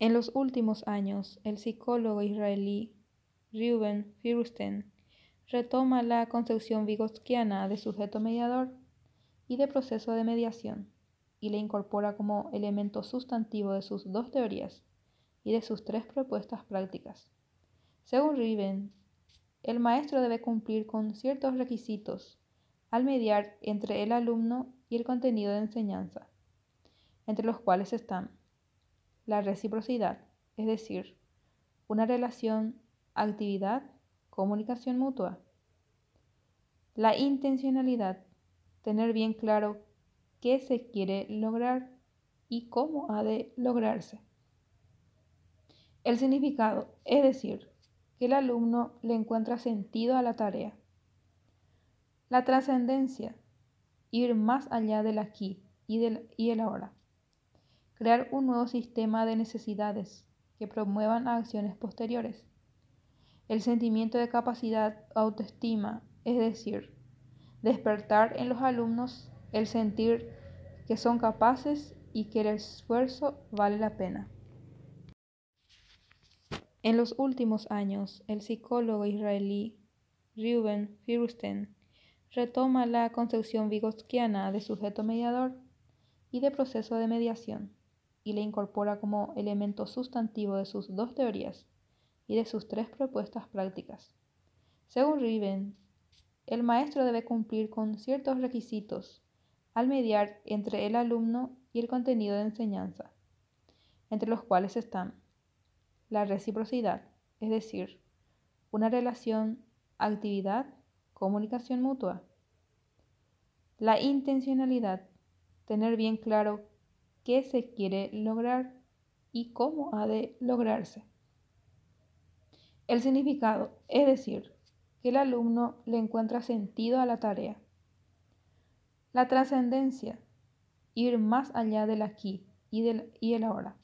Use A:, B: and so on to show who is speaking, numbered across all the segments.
A: En los últimos años, el psicólogo israelí Reuven Fierstein retoma la concepción vigotskiana de sujeto mediador y de proceso de mediación, y la incorpora como elemento sustantivo de sus dos teorías y de sus tres propuestas prácticas. Según Reuven, el maestro debe cumplir con ciertos requisitos al mediar entre el alumno y el contenido de enseñanza, entre los cuales están la reciprocidad, es decir, una relación, actividad, comunicación mutua. La intencionalidad, tener bien claro qué se quiere lograr y cómo ha de lograrse. El significado, es decir, que el alumno le encuentra sentido a la tarea. La trascendencia, ir más allá del aquí y, del, y el ahora crear un nuevo sistema de necesidades que promuevan acciones posteriores. El sentimiento de capacidad, autoestima, es decir, despertar en los alumnos el sentir que son capaces y que el esfuerzo vale la pena. En los últimos años, el psicólogo israelí Reuven Fierstein retoma la concepción vigotskiana de sujeto mediador y de proceso de mediación y la incorpora como elemento sustantivo de sus dos teorías y de sus tres propuestas prácticas. Según Riven, el maestro debe cumplir con ciertos requisitos al mediar entre el alumno y el contenido de enseñanza, entre los cuales están la reciprocidad, es decir, una relación, actividad, comunicación mutua, la intencionalidad, tener bien claro qué se quiere lograr y cómo ha de lograrse. El significado, es decir, que el alumno le encuentra sentido a la tarea. La trascendencia, ir más allá del aquí y, del, y el ahora.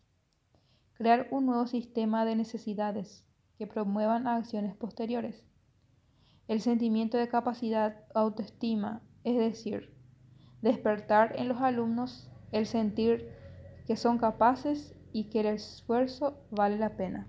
A: Crear un nuevo sistema de necesidades que promuevan acciones posteriores. El sentimiento de capacidad, autoestima, es decir, despertar en los alumnos el sentir que son capaces y que el esfuerzo vale la pena.